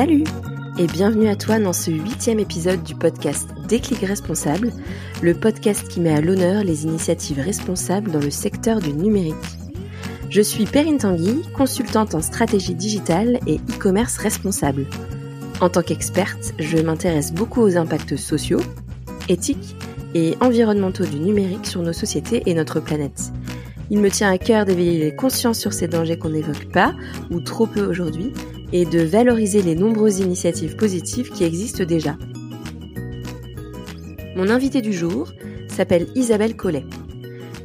Salut et bienvenue à toi dans ce huitième épisode du podcast Déclic Responsable, le podcast qui met à l'honneur les initiatives responsables dans le secteur du numérique. Je suis Perrine Tanguy, consultante en stratégie digitale et e-commerce responsable. En tant qu'experte, je m'intéresse beaucoup aux impacts sociaux, éthiques et environnementaux du numérique sur nos sociétés et notre planète. Il me tient à cœur d'éveiller les consciences sur ces dangers qu'on n'évoque pas, ou trop peu aujourd'hui, et de valoriser les nombreuses initiatives positives qui existent déjà. Mon invitée du jour s'appelle Isabelle Collet.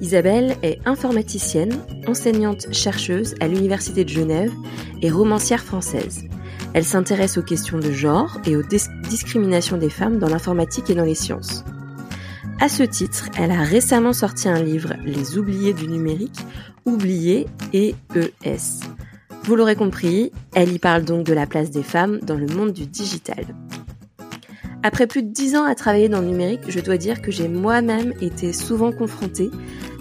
Isabelle est informaticienne, enseignante chercheuse à l'Université de Genève et romancière française. Elle s'intéresse aux questions de genre et aux discriminations des femmes dans l'informatique et dans les sciences. À ce titre, elle a récemment sorti un livre, Les oubliés du numérique, Oubliés et ES. Vous l'aurez compris, elle y parle donc de la place des femmes dans le monde du digital. Après plus de dix ans à travailler dans le numérique, je dois dire que j'ai moi-même été souvent confrontée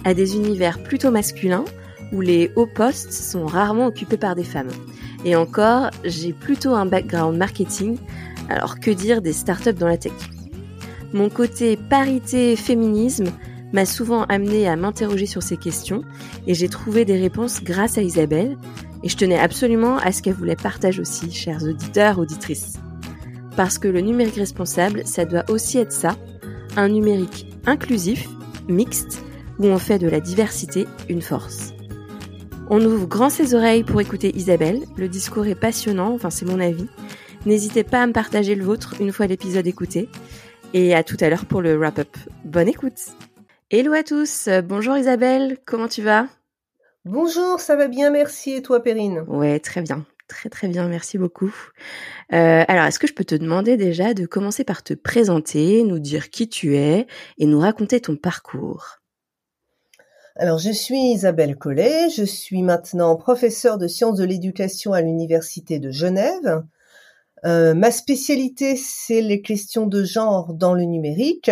à des univers plutôt masculins où les hauts postes sont rarement occupés par des femmes. Et encore, j'ai plutôt un background marketing, alors que dire des startups dans la tech mon côté parité féminisme m'a souvent amené à m'interroger sur ces questions et j'ai trouvé des réponses grâce à Isabelle et je tenais absolument à ce qu'elle vous les partage aussi, chers auditeurs, auditrices. Parce que le numérique responsable, ça doit aussi être ça, un numérique inclusif, mixte, où on fait de la diversité une force. On ouvre grand ses oreilles pour écouter Isabelle, le discours est passionnant, enfin c'est mon avis. N'hésitez pas à me partager le vôtre une fois l'épisode écouté et à tout à l'heure pour le wrap-up. Bonne écoute. Hello à tous. Bonjour Isabelle, comment tu vas? Bonjour, ça va bien, merci. Et toi, Perrine? Ouais, très bien. Très très bien, merci beaucoup. Euh, alors, est-ce que je peux te demander déjà de commencer par te présenter, nous dire qui tu es et nous raconter ton parcours? Alors, je suis Isabelle Collet, je suis maintenant professeure de sciences de l'éducation à l'Université de Genève. Euh, ma spécialité, c'est les questions de genre dans le numérique.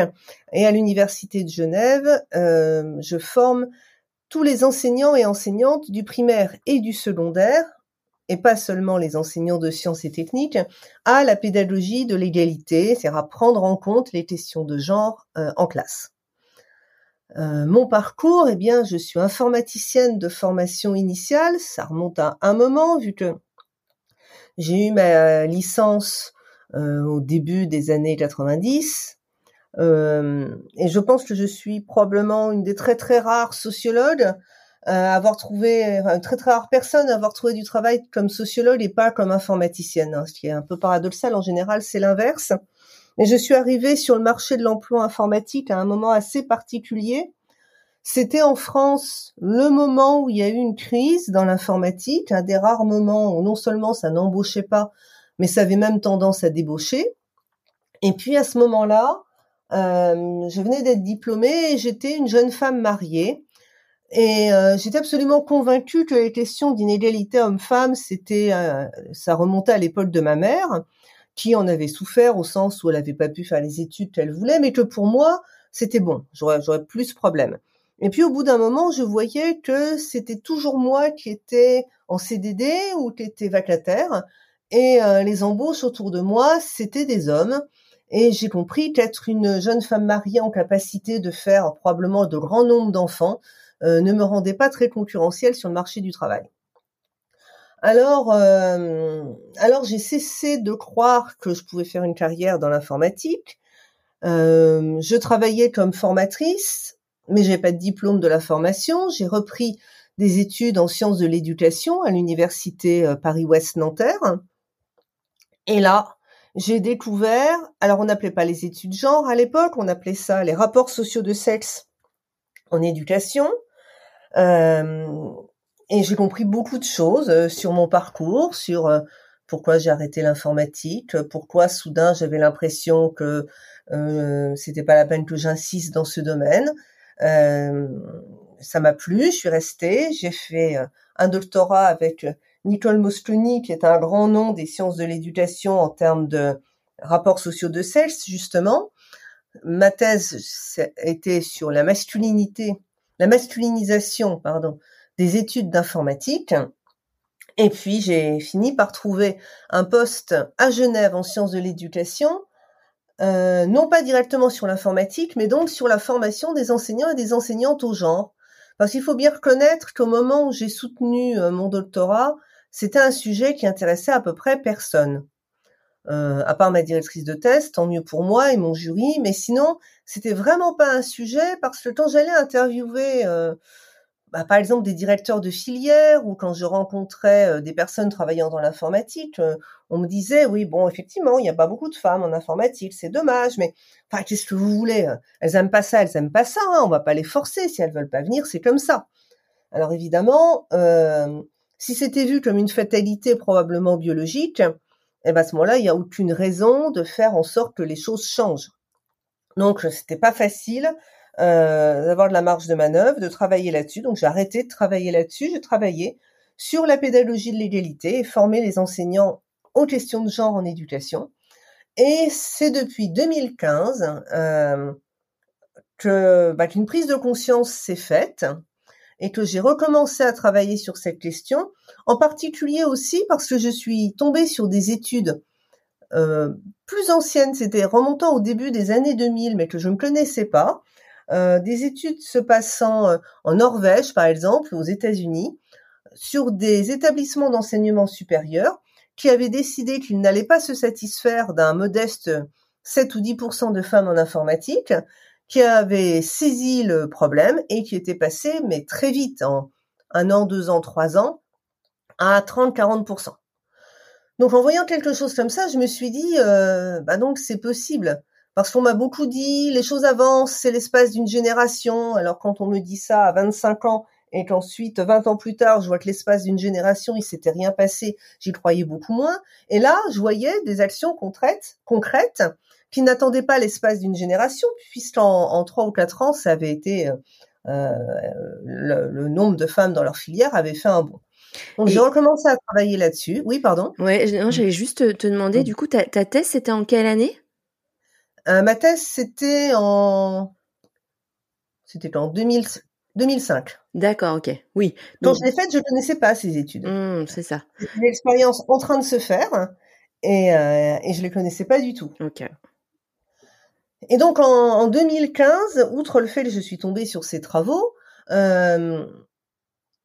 Et à l'Université de Genève, euh, je forme tous les enseignants et enseignantes du primaire et du secondaire, et pas seulement les enseignants de sciences et techniques, à la pédagogie de l'égalité, c'est-à-dire à prendre en compte les questions de genre euh, en classe. mon parcours, eh bien, je suis informaticienne de formation initiale. Ça remonte à un moment, vu que j'ai eu ma licence euh, au début des années 90. Euh, et je pense que je suis probablement une des très très rares sociologues à avoir trouvé, une très très rare personne à avoir trouvé du travail comme sociologue et pas comme informaticienne, hein, ce qui est un peu paradoxal. En général, c'est l'inverse. Mais je suis arrivée sur le marché de l'emploi informatique à un moment assez particulier c'était en France le moment où il y a eu une crise dans l'informatique, un des rares moments où non seulement ça n'embauchait pas, mais ça avait même tendance à débaucher. Et puis à ce moment-là, euh, je venais d'être diplômée et j'étais une jeune femme mariée. Et euh, j'étais absolument convaincue que les questions d'inégalité homme-femme, c'était, euh, ça remontait à l'époque de ma mère, qui en avait souffert au sens où elle n'avait pas pu faire les études qu'elle voulait, mais que pour moi, c'était bon, j'aurais, j'aurais plus de problème. Et puis au bout d'un moment, je voyais que c'était toujours moi qui étais en CDD ou qui étais vacataire. Et euh, les embauches autour de moi, c'était des hommes. Et j'ai compris qu'être une jeune femme mariée en capacité de faire probablement de grands nombres d'enfants euh, ne me rendait pas très concurrentielle sur le marché du travail. Alors, euh, alors j'ai cessé de croire que je pouvais faire une carrière dans l'informatique. je travaillais comme formatrice mais j'ai pas de diplôme de la formation. J'ai repris des études en sciences de l'éducation à l'université euh, Paris-Ouest Nanterre. Et là, j'ai découvert, alors on n'appelait pas les études genre à l'époque, on appelait ça les rapports sociaux de sexe en éducation. Euh, et j'ai compris beaucoup de choses euh, sur mon parcours, sur pourquoi j'ai arrêté l'informatique, pourquoi soudain j'avais l'impression que euh, c'était pas la peine que j'insiste dans ce domaine. Euh, ça m'a plu, je suis restée, j'ai fait euh, un doctorat avec euh, Nicole Mosconi, qui est un grand nom des sciences de l'éducation en termes de rapports sociaux de sexe, justement. Ma thèse était sur la masculinité, la masculinisation, pardon, des études d'informatique. Et puis j'ai fini par trouver un poste à Genève en sciences de l'éducation, euh, non pas directement sur l'informatique, mais donc sur la formation des enseignants et des enseignantes au genre. Parce qu'il faut bien reconnaître qu'au moment où j'ai soutenu euh, mon doctorat, c'était un sujet qui intéressait à peu près personne. Euh, à part ma directrice de thèse, tant mieux pour moi et mon jury, mais sinon, c'était vraiment pas un sujet parce que quand j'allais interviewer euh, bah, par exemple des directeurs de filière ou quand je rencontrais euh, des personnes travaillant dans l'informatique, euh, on me disait oui bon effectivement il n'y a pas beaucoup de femmes en informatique, c'est dommage, mais qu'est-ce que vous voulez euh, Elles aiment pas ça, elles aiment pas ça, hein, on va pas les forcer si elles veulent pas venir, c'est comme ça. Alors évidemment, si c'était vu comme une fatalité probablement biologique, eh ben à ce moment-là il n'y a aucune raison de faire en sorte que les choses changent. Donc c'était pas facile euh, d'avoir de la marge de manœuvre, de travailler là-dessus. Donc j'ai arrêté de travailler là-dessus, j'ai travaillé sur la pédagogie de l'égalité et formé les enseignants aux questions de genre en éducation. Et c'est depuis 2015 euh, que bah, qu'une prise de conscience s'est faite et que j'ai recommencé à travailler sur cette question, en particulier aussi parce que je suis tombée sur des études euh, plus anciennes, c'était remontant au début des années 2000, mais que je ne connaissais pas, euh, des études se passant euh, en Norvège, par exemple, aux États-Unis, sur des établissements d'enseignement supérieur qui avaient décidé qu'ils n'allaient pas se satisfaire d'un modeste 7 ou 10% de femmes en informatique, qui avaient saisi le problème et qui étaient passés, mais très vite, en un an, deux ans, trois ans, à 30-40% Donc en voyant quelque chose comme ça, je me suis dit, euh, bah donc c'est possible. Parce qu'on m'a beaucoup dit, les choses avancent, c'est l'espace d'une génération. Alors quand on me dit ça à 25 ans et qu'ensuite, 20 ans plus tard, je vois que l'espace d'une génération, il s'était rien passé, j'y croyais beaucoup moins. Et là, je voyais des actions concrètes qui n'attendaient pas l'espace d'une génération, puisqu'en en trois ou quatre ans, ça avait été euh, euh le, nombre de femmes dans leur filière avait fait un bond. Donc j'ai recommencé à travailler là-dessus. Oui, pardon. Ouais, j'allais juste te demander, mmh. du coup, ta, ta thèse, c'était en quelle année? Euh, ma thèse, c'était en, c'était en 2000, 2005. D'accord, ok. Oui. Quand je l'ai faite, je ne connaissais pas ces études. Mmh, c'est ça. C'était une expérience en train de se faire et, euh, et je les connaissais pas du tout. Ok. Et donc en, en, 2015, outre le fait que je suis tombée sur ces travaux, euh,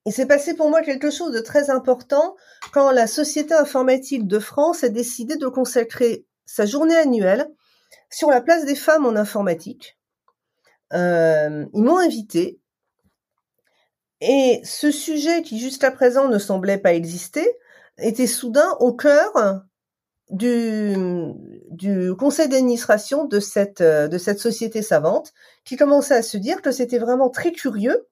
il s'est passé pour moi quelque chose de très important quand la Société informatique de France a décidé de consacrer sa journée annuelle sur la place des femmes en informatique. Euh, ils m'ont invité et ce sujet qui jusqu'à présent ne semblait pas exister était soudain au cœur du, du conseil d'administration de cette, de cette société savante qui commençait à se dire que c'était vraiment très curieux,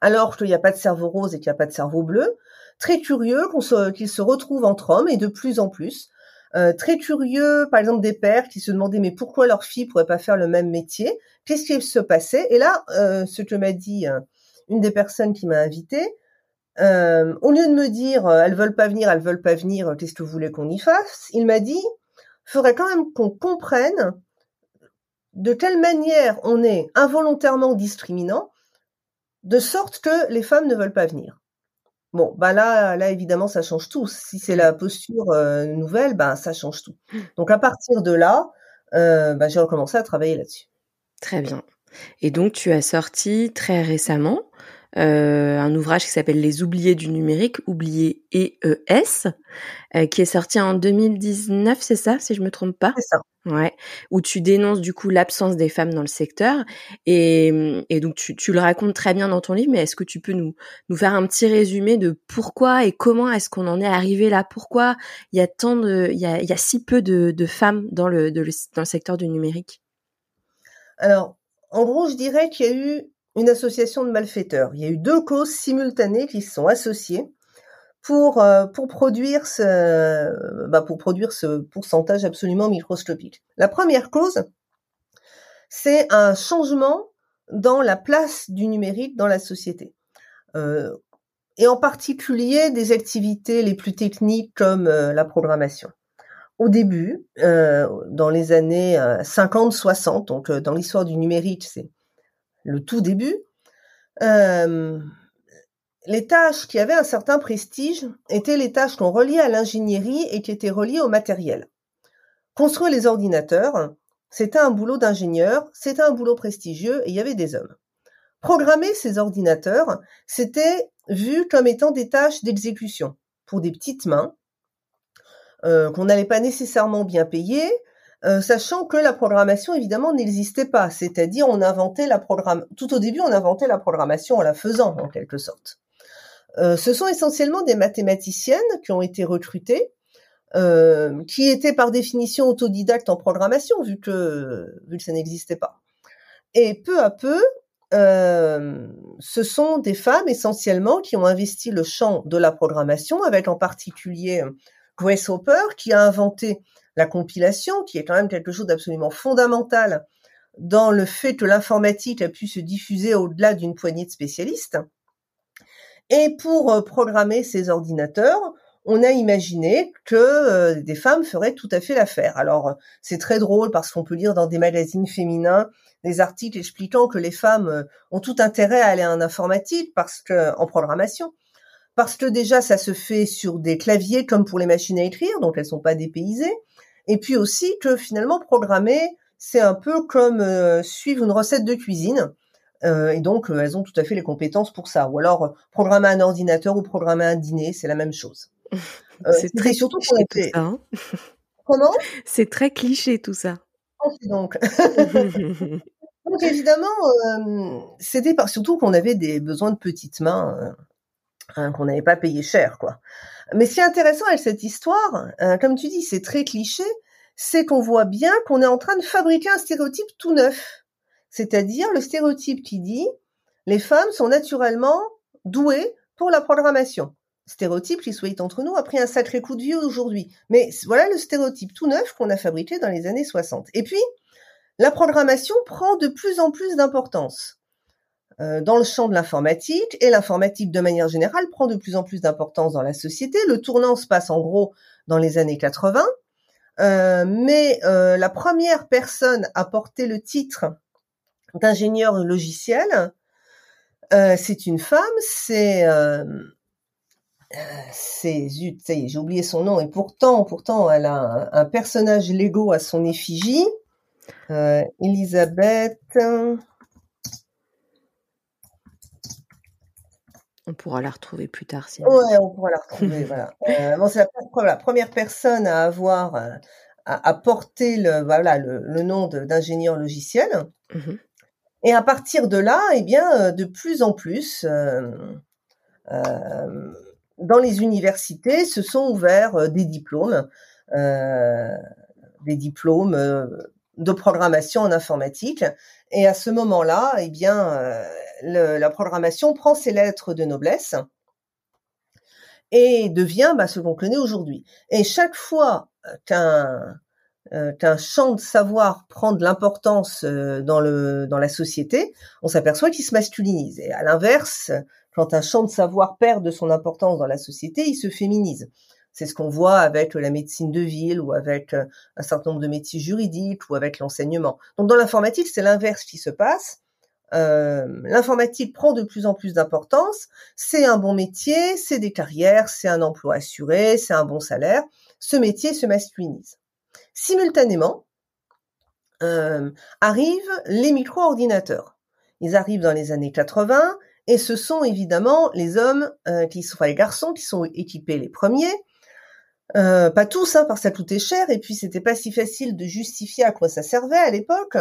alors qu'il n'y a pas de cerveau rose et qu'il n'y a pas de cerveau bleu, très curieux qu'on se, qu'ils se retrouvent entre hommes et de plus en plus euh, très curieux, par exemple des pères qui se demandaient mais pourquoi leur fille pourrait pas faire le même métier? Qu'est-ce qui se passait? Et là, euh, ce que m'a dit euh, une des personnes qui m'a invité, au lieu de me dire elles veulent pas venir, elles veulent pas venir, qu'est-ce que vous voulez qu'on y fasse? Il m'a dit faudrait quand même qu'on comprenne de quelle manière on est involontairement discriminant, de sorte que les femmes ne veulent pas venir. Bon, bah là, là évidemment, ça change tout. Si c'est la posture euh, nouvelle, bah ça change tout. Donc à partir de là, euh, bah, j'ai recommencé à travailler là-dessus. Très bien. Et donc tu as sorti très récemment euh, un ouvrage qui s'appelle Les oubliés du numérique, oubliés EES, euh, qui est sorti en 2019, c'est ça, si je me trompe pas? C'est ça. Ouais, où tu dénonces du coup l'absence des femmes dans le secteur. Et, et donc tu, tu, le racontes très bien dans ton livre, mais est-ce que tu peux nous nous faire un petit résumé de pourquoi et comment est-ce qu'on en est arrivé là? Pourquoi il y a tant de il y a, il y a si peu de, de femmes dans le, de, dans le secteur du numérique? Alors, en gros, je dirais qu'il y a eu une association de malfaiteurs. Il y a eu deux causes simultanées qui se sont associées pour euh, pour produire ce bah, pour produire ce pourcentage absolument microscopique. La première cause, c'est un changement dans la place du numérique dans la société. Euh, et en particulier des activités les plus techniques comme euh, la programmation. Au début, dans les années 50-60, donc dans l'histoire du numérique, c'est le tout début, euh, les tâches qui avaient un certain prestige étaient les tâches qu'on reliait à l'ingénierie et qui étaient reliées au matériel. Construire les ordinateurs, c'était un boulot d'ingénieur, c'était un boulot prestigieux et il y avait des hommes. Programmer ces ordinateurs, c'était vu comme étant des tâches d'exécution pour des petites mains euh, qu'on n'allait pas nécessairement bien payer, euh, sachant que la programmation évidemment n'existait pas, c'est-à-dire on inventait la programme. Tout au début, on inventait la programmation en la faisant en quelque sorte. Euh, ce sont essentiellement des mathématiciennes qui ont été recrutées, euh, qui étaient par définition autodidactes en programmation vu que vu que ça n'existait pas. Et peu à peu, euh, ce sont des femmes essentiellement qui ont investi le champ de la programmation, avec en particulier Grace Hopper qui a inventé la compilation, qui est quand même quelque chose d'absolument fondamental dans le fait que l'informatique a pu se diffuser au-delà d'une poignée de spécialistes. Et pour euh, programmer ces ordinateurs, on a imaginé que euh, des femmes feraient tout à fait l'affaire. Alors c'est très drôle parce qu'on peut lire dans des magazines féminins des articles expliquant que les femmes euh, ont tout intérêt à aller en informatique parce que en programmation parce que déjà ça se fait sur des claviers comme pour les machines à écrire donc elles sont pas dépaysées et puis aussi que finalement programmer c'est un peu comme suivre une recette de cuisine euh, et donc, euh, elles ont tout à fait les compétences pour ça. Ou alors, euh, programmer un ordinateur ou programmer un dîner, c'est la même chose. c'est très surtout cliché tout ça. Hein. Comment? C'est très cliché tout ça. donc. donc évidemment, c'était par surtout qu'on avait des besoins de petites mains hein, qu'on n'avait pas payé cher, quoi. Mais ce qui est intéressant avec cette histoire, comme tu dis, c'est très cliché, c'est qu'on voit bien qu'on est en train de fabriquer un stéréotype tout neuf c'est-à-dire le stéréotype qui dit les femmes sont naturellement douées pour la programmation. Stéréotype qui, soit entre nous, a pris un sacré coup de vieux aujourd'hui. Mais voilà le stéréotype tout neuf qu'on a fabriqué dans les années 60. Et puis, la programmation prend de plus en plus d'importance dans le champ de l'informatique, et l'informatique de manière générale prend de plus en plus d'importance dans la société. Le tournant se passe en gros dans les années 80, euh, mais euh, la première personne à porter le titre d'ingénieur logiciel. Euh, c'est une femme, c'est euh, euh, c'est zut, j'ai oublié son nom et pourtant, pourtant, elle a un, personnage Lego à son effigie. Elisabeth. On pourra la retrouver plus tard. Sinon. Ouais, on pourra la retrouver. voilà. bon, c'est la, première personne à avoir à, porter le voilà le, nom d'ingénieur logiciel. Mmh et à partir de là, eh bien, euh, de plus en plus, euh, euh, dans les universités, se sont ouverts des diplômes, des diplômes de programmation en informatique. Et à ce moment-là, eh bien, la programmation prend ses lettres de noblesse et devient bah, ce qu'on connaît aujourd'hui. Et chaque fois qu'un euh, qu'un champ de savoir prend de l'importance euh, dans le dans la société, on s'aperçoit qu'il se masculinise. Et à l'inverse, quand un champ de savoir perd de son importance dans la société, il se féminise. C'est ce qu'on voit avec la médecine de ville ou avec euh, un certain nombre de métiers juridiques ou avec l'enseignement. Donc dans l'informatique, c'est l'inverse qui se passe. Euh, l'informatique prend de plus en plus d'importance. C'est un bon métier, c'est des carrières, c'est un emploi assuré, c'est un bon salaire. Ce métier se masculinise. Simultanément, euh, arrivent les micro-ordinateurs. Ils arrivent dans les années 80 et ce sont évidemment les hommes euh, qui sont, enfin les garçons qui sont équipés les premiers. Euh, pas tous, hein, parce que ça coûtait cher et puis c'était pas si facile de justifier à quoi ça servait à l'époque.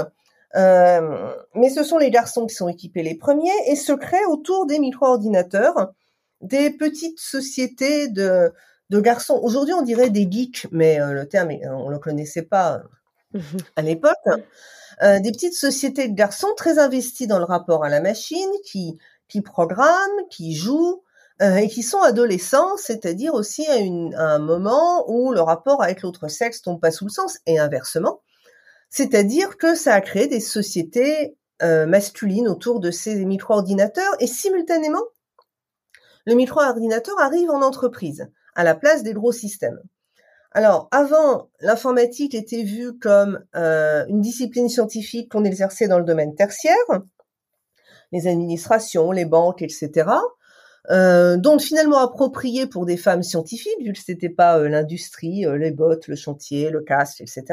Mais ce sont les garçons qui sont équipés les premiers et se créent autour des micro-ordinateurs des petites sociétés de de garçons. Aujourd'hui, on dirait des geeks, mais euh, le terme, on le connaissait pas euh, à l'époque. Euh, des petites sociétés de garçons très investis dans le rapport à la machine, qui qui programment, qui jouent et qui sont adolescents, c'est-à-dire aussi à, un moment où le rapport avec l'autre sexe tombe pas sous le sens et inversement. C'est-à-dire que ça a créé des sociétés masculines autour de ces micro-ordinateurs et simultanément, le micro-ordinateur arrive en entreprise à la place des gros systèmes. Alors, avant, l'informatique était vue comme euh, une discipline scientifique qu'on exerçait dans le domaine tertiaire, les administrations, les banques, etc. euh, donc finalement approprié pour des femmes scientifiques, vu que c'était pas euh, l'industrie, euh, les bottes, le chantier, le casque, etc.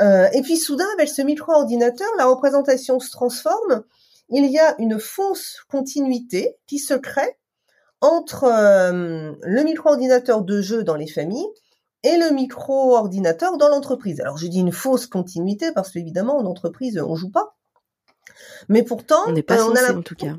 Euh, et puis soudain, avec ce micro-ordinateur, la représentation se transforme. Il y a une fausse continuité qui se crée entre le micro-ordinateur de jeu dans les familles et le micro-ordinateur dans l'entreprise. Alors je dis une fausse continuité parce qu'évidemment en entreprise on joue pas. Mais pourtant, on n'est pas censé, a en tout cas.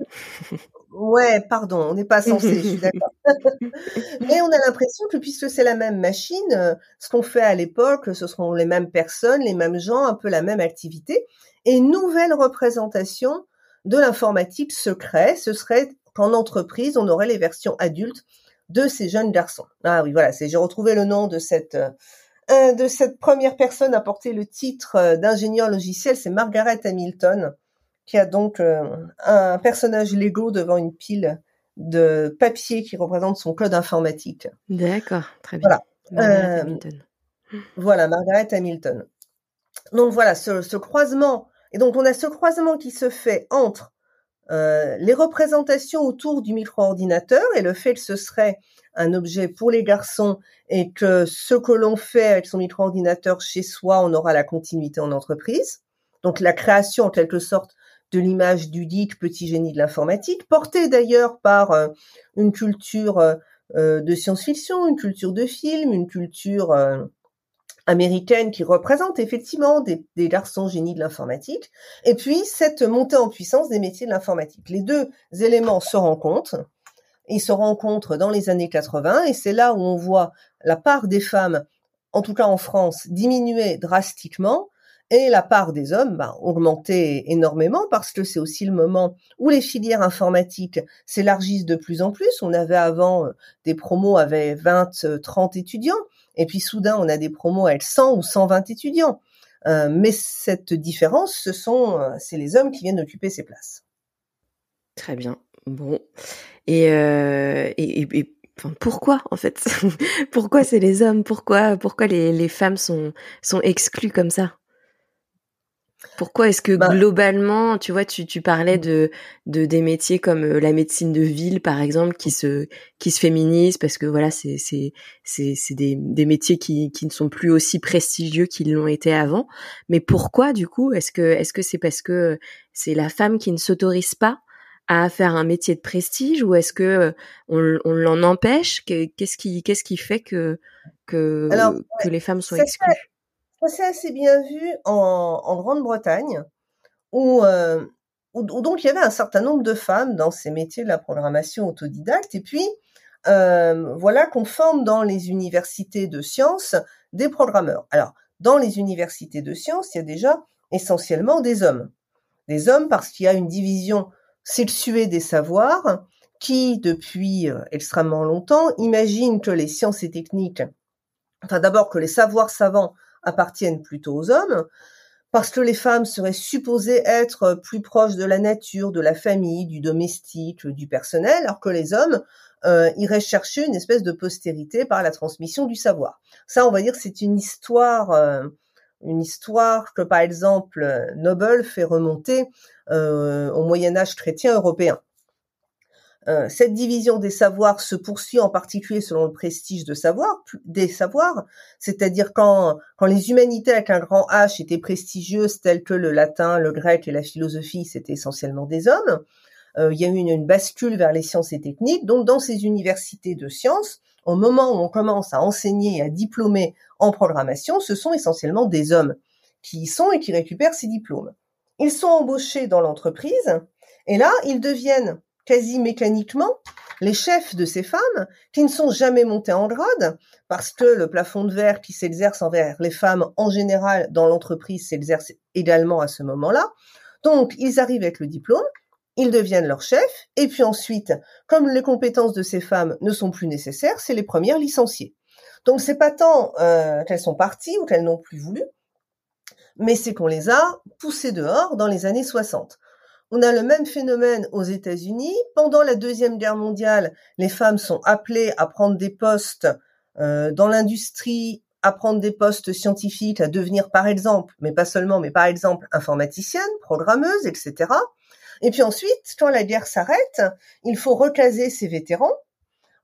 Ouais, pardon, on n'est pas censé, je suis d'accord. Mais on a l'impression que puisque c'est la même machine, euh, ce qu'on fait à l'époque, ce seront les mêmes personnes, les mêmes gens, un peu la même activité. Et nouvelle représentation de l'informatique se crée, ce serait qu'en entreprise, on aurait les versions adultes de ces jeunes garçons. Ah oui, voilà, c'est j'ai retrouvé le nom de cette euh, de cette première personne à porter le titre euh, d'ingénieur logiciel, c'est Margaret Hamilton qui a donc euh, un personnage Lego devant une pile de papier qui représente son code informatique. D'accord, très bien. Voilà. Margaret euh, Hamilton. Voilà, Margaret Hamilton. Donc voilà, ce, croisement, et donc on a ce croisement qui se fait entre euh, les représentations autour du micro-ordinateur et le fait que ce serait un objet pour les garçons et que ce que l'on fait avec son micro-ordinateur chez soi, on aura la continuité en entreprise. Donc la création en quelque sorte de l'image du DIC, petit génie de l'informatique, porté d'ailleurs par euh, une culture euh, euh, de science-fiction, une culture de film, une culture américaine qui représente effectivement des, des, garçons génies de l'informatique, et puis cette montée en puissance des métiers de l'informatique. Les deux éléments se rencontrent, ils se rencontrent dans les années 80, et c'est là où on voit la part des femmes, en tout cas en France, diminuer drastiquement, et la part des hommes bah, augmentait énormément parce que c'est aussi le moment où les filières informatiques s'élargissent de plus en plus. On avait avant euh, des promos avec 20, 30 étudiants, et puis soudain on a des promos avec 100 ou 120 étudiants. Euh, mais cette différence, ce sont, euh, c'est les hommes qui viennent occuper ces places. Très bien. Bon. Et, euh, et, et, Enfin, pourquoi en fait? Pourquoi c'est les hommes? Pourquoi pourquoi les, les femmes sont sont exclues comme ça? Pourquoi est-ce que bah globalement, tu vois, tu, tu parlais de, de des métiers comme la médecine de ville, par exemple, qui se qui se féminisent parce que voilà, c'est c'est c'est c'est des, des métiers qui qui ne sont plus aussi prestigieux qu'ils l'ont été avant. Mais pourquoi du coup Est-ce que est-ce que c'est parce que c'est la femme qui ne s'autorise pas à faire un métier de prestige ou est-ce que on, on l'en empêche? Qu'est-ce qui qu'est-ce qui fait que que que les femmes sont exclues? Ça s'est assez bien vu en, en Grande-Bretagne, où, euh, où, donc il y avait un certain nombre de femmes dans ces métiers de la programmation autodidacte, et puis euh, voilà qu'on forme dans les universités de sciences des programmeurs. Alors, dans les universités de sciences, il y a déjà essentiellement des hommes. Des hommes parce qu'il y a une division sexuée des savoirs qui, depuis euh, extrêmement longtemps, imagine que les sciences et techniques, enfin d'abord que les savoirs savants appartiennent plutôt aux hommes, parce que les femmes seraient supposées être plus proches de la nature, de la famille, du domestique, du personnel, alors que les hommes euh, iraient chercher une espèce de postérité par la transmission du savoir. Ça, on va dire, c'est une histoire, euh, une histoire que, par exemple, Noble fait remonter euh, au Moyen Âge chrétien européen. Euh, cette division des savoirs se poursuit en particulier selon le prestige de savoir, des savoirs, c'est-à-dire quand, quand les humanités avec un grand H étaient prestigieuses telles que le latin, le grec et la philosophie, c'était essentiellement des hommes. Euh, il y a eu une, une, bascule vers les sciences et techniques. Donc dans ces universités de sciences, au moment où on commence à enseigner et à diplômer en programmation, ce sont essentiellement des hommes qui y sont et qui récupèrent ces diplômes. Ils sont embauchés dans l'entreprise et là, ils deviennent quasi mécaniquement les chefs de ces femmes qui ne sont jamais montées en grade parce que le plafond de verre qui s'exerce envers les femmes en général dans l'entreprise s'exerce également à ce moment-là. Donc, ils arrivent avec le diplôme, ils deviennent leurs chefs, et puis ensuite, comme les compétences de ces femmes ne sont plus nécessaires, c'est les premières licenciées. Donc, c'est pas tant euh, qu'elles sont parties ou qu'elles n'ont plus voulu, mais c'est qu'on les a poussées dehors dans les années 60. On a le même phénomène aux États-Unis. Pendant la Deuxième Guerre mondiale, les femmes sont appelées à prendre des postes euh, dans l'industrie, à prendre des postes scientifiques, à devenir par exemple, mais pas seulement, mais par exemple informaticienne, programmeuse, etc. Et puis ensuite, quand la guerre s'arrête, il faut recaser ces vétérans.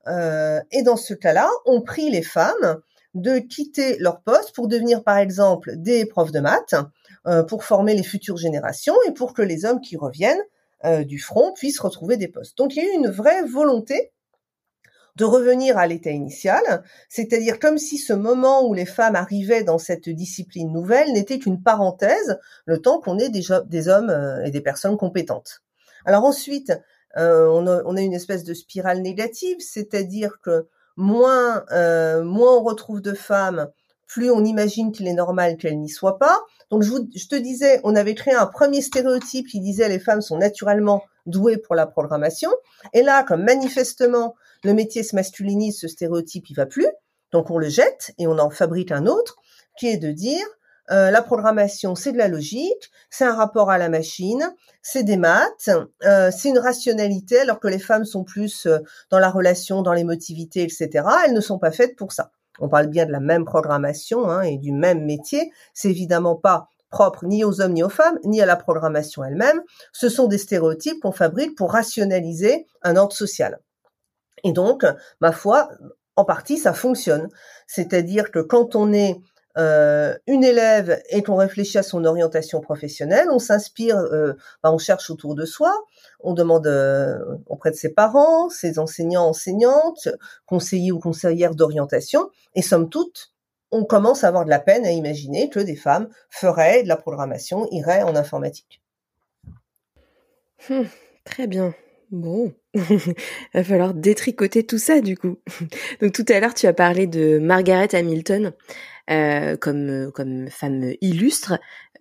Euh, et dans ce cas-là, on prie les femmes de quitter leur poste pour devenir, par exemple, des profs de maths, pour former les futures générations et pour que les hommes qui reviennent euh, du front puissent retrouver des postes. Donc il y a eu une vraie volonté de revenir à l'état initial, c'est-à-dire comme si ce moment où les femmes arrivaient dans cette discipline nouvelle n'était qu'une parenthèse, le temps qu'on ait déjà des hommes euh, et des personnes compétentes. Alors ensuite, euh, on, a, une espèce de spirale négative, c'est-à-dire que moins, euh, moins on retrouve de femmes, plus on imagine qu'il est normal qu'elles n'y soient pas. Donc je, je te disais, on avait créé un premier stéréotype qui disait les femmes sont naturellement douées pour la programmation. Et là, comme manifestement le métier se masculinise, ce stéréotype, il va plus. Donc on le jette et on en fabrique un autre qui est de dire euh, la programmation, c'est de la logique, c'est un rapport à la machine, c'est des maths, euh, c'est une rationalité, alors que les femmes sont plus euh, dans la relation, dans l'émotivité, etc. Elles ne sont pas faites pour ça. On parle bien de la même programmation hein, et du même métier. C'est évidemment pas propre ni aux hommes ni aux femmes, ni à la programmation elle-même. Ce sont des stéréotypes qu'on fabrique pour rationaliser un ordre social. Et donc, ma foi, en partie, ça fonctionne. C'est-à-dire que quand on est euh, une élève et qu'on réfléchit à son orientation professionnelle, on s'inspire, euh, bah, on cherche autour de soi, on demande euh, auprès de ses parents, ses enseignants, enseignantes, conseillers ou conseillères d'orientation, et somme toute, on commence à avoir de la peine à imaginer que des femmes feraient de la programmation, iraient en informatique. Hum, très bien. Bon, va falloir détricoter tout ça du coup. Donc tout à l'heure tu as parlé de Margaret Hamilton euh, comme comme femme illustre,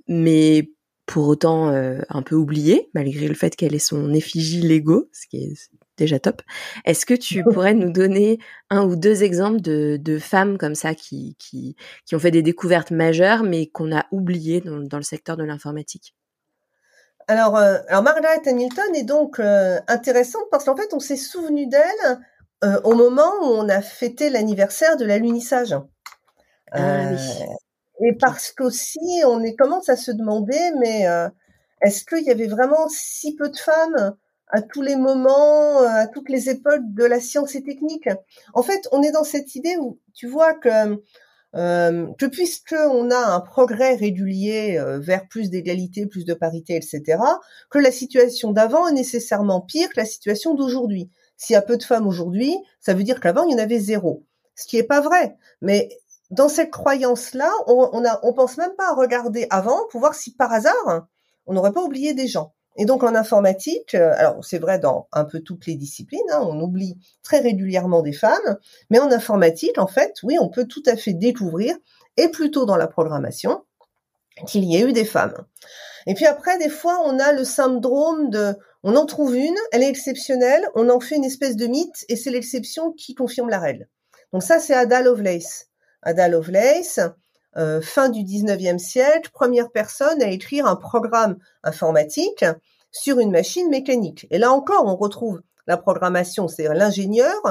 mais pour autant euh, un peu oubliée malgré le fait qu'elle ait son effigie Lego, ce qui est déjà top. Est-ce que tu pourrais nous donner un ou deux exemples de, de femmes comme ça qui, qui, qui ont fait des découvertes majeures mais qu'on a oubliées dans, dans le secteur de l'informatique? Alors, euh, alors Margaret Hamilton est donc euh, intéressante parce qu'en fait, on s'est souvenu d'elle au moment où on a fêté l'anniversaire de l'alunissage. Ah, Et parce qu'aussi, on est, commence à se demander, mais est-ce qu'il y avait vraiment si peu de femmes à tous les moments, à toutes les époques de la science et technique? En fait, on est dans cette idée où tu vois que euh, que puisque on a un progrès régulier euh, vers plus d'égalité, plus de parité, etc., que la situation d'avant est nécessairement pire que la situation d'aujourd'hui. S'il y a peu de femmes aujourd'hui, ça veut dire qu'avant il y en avait zéro, ce qui est pas vrai. Mais dans cette croyance-là, on, on, on pense même pas à regarder avant pour voir si par hasard on n'aurait pas oublié des gens. Et donc en informatique, euh, alors c'est vrai dans un peu toutes les disciplines, hein, on oublie très régulièrement des femmes, mais en informatique, en fait, oui, on peut tout à fait découvrir, et plutôt dans la programmation, qu'il y ait eu des femmes. Et puis après, des fois, on a le syndrome de, on en trouve une, elle est exceptionnelle, on en fait une espèce de mythe, et c'est l'exception qui confirme la règle. Donc ça, c'est Ada Lovelace. Ada Lovelace, euh, fin du 19e siècle, première personne à écrire un programme informatique sur une machine mécanique. Et là encore, on retrouve la programmation, c'est-à-dire l'ingénieur.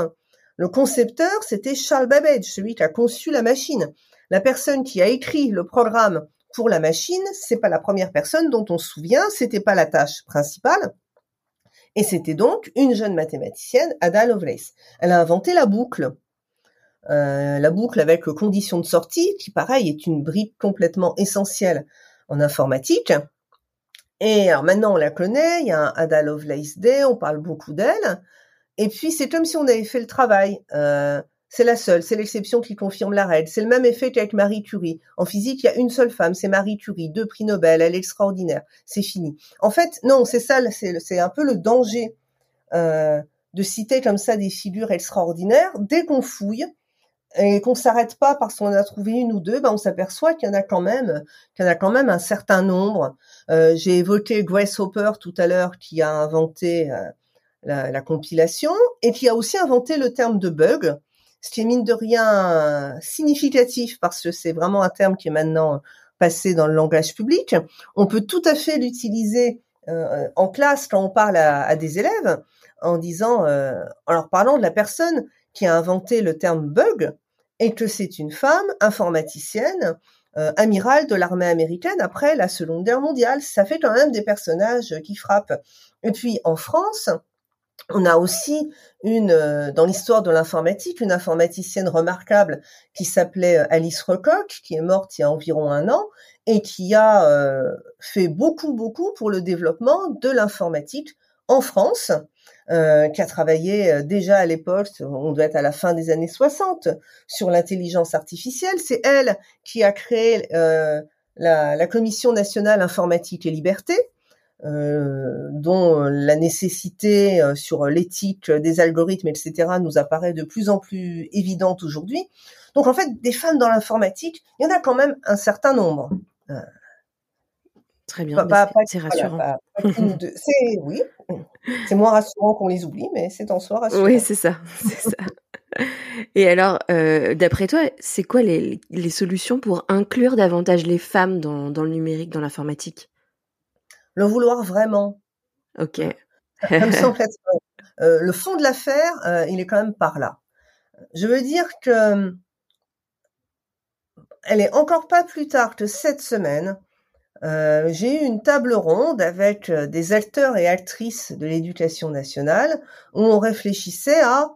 Le concepteur, c'était Charles Babbage, celui qui a conçu la machine. La personne qui a écrit le programme pour la machine, c'est pas la première personne dont on se souvient, c'était pas la tâche principale. Et c'était donc une jeune mathématicienne, Ada Lovelace. Elle a inventé la boucle. Euh, la boucle avec conditions de sortie, qui pareil est une brique complètement essentielle en informatique. Et alors maintenant on la connaît, il y a un Ada Lovelace Day, on parle beaucoup d'elle. Et puis c'est comme si on avait fait le travail. Euh, c'est la seule, c'est l'exception qui confirme la règle. C'est le même effet qu'avec Marie Curie. En physique, il y a une seule femme, c'est Marie Curie, deux prix Nobel, elle est extraordinaire, c'est fini. En fait, non, c'est ça, c'est un peu le danger euh, de citer comme ça des figures extraordinaires. Dès qu'on fouille, et qu'on s'arrête pas parce qu'on a trouvé une ou deux, ben on s'aperçoit qu'il y en a quand même, qu'il y en a quand même un certain nombre. Euh, J'ai évoqué Grace Hopper tout à l'heure qui a inventé euh, la, la, compilation et qui a aussi inventé le terme de bug, ce qui est mine de rien significatif parce que c'est vraiment un terme qui est maintenant passé dans le langage public. On peut tout à fait l'utiliser euh, en classe quand on parle à, à des élèves en disant, euh, en leur parlant de la personne qui a inventé le terme bug, et que c'est une femme informaticienne euh, amiral de l'armée américaine après la Seconde Guerre mondiale. Ça fait quand même des personnages qui frappent. Et puis en France, on a aussi une, euh, dans l'histoire de l'informatique, une informaticienne remarquable qui s'appelait euh, Alice Recoq, qui est morte il y a environ un an et qui a euh, fait beaucoup, beaucoup pour le développement de l'informatique en France, qui a travaillé déjà à l'époque, on doit être à la fin des années 60, sur l'intelligence artificielle. C'est elle qui a créé la, la Commission nationale informatique et liberté, euh, dont la nécessité euh, sur l'éthique des algorithmes, etc., nous apparaît de plus en plus évidente aujourd'hui. Donc en fait, des femmes dans l'informatique, il y en a quand même un certain nombre. Très bien, c'est rassurant. c'est oui, c'est moins rassurant qu'on les oublie, mais c'est en soi rassurant. Oui, c'est ça, ça. Et alors, euh, d'après toi, c'est quoi les, les, solutions pour inclure davantage les femmes dans, dans le numérique, dans l'informatique? Le vouloir vraiment. Ok. euh, le fond de l'affaire, euh, il est quand même par là. Je veux dire que elle est encore pas plus tard que cette semaine. Euh, j'ai eu une table ronde avec euh, des acteurs et actrices de l'éducation nationale où on réfléchissait à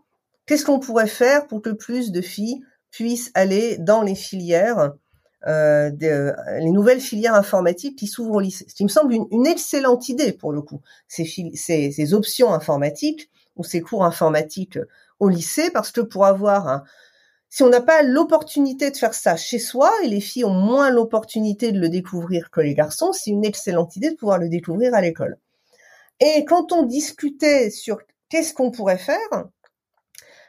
qu'est-ce qu'on pourrait faire pour que plus de filles puissent aller dans les filières euh, de, les nouvelles filières informatiques qui s'ouvrent au lycée. Ce qui me semble une, excellente idée pour le coup, ces, ces, ces, options informatiques ou ces cours informatiques au lycée, parce que pour avoir un, si on n'a pas l'opportunité de faire ça chez soi, et les filles ont moins l'opportunité de le découvrir que les garçons, c'est une excellente idée de pouvoir le découvrir à l'école. Et quand on discutait sur qu'est-ce qu'on pourrait faire,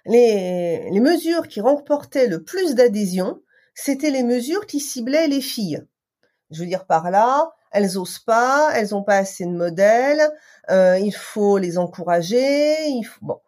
les, les mesures qui remportaient le plus d'adhésion, c'était les mesures qui ciblaient les filles. Je veux dire par là, elles osent pas, elles ont pas assez de modèles, euh, il faut les encourager, il faut bon.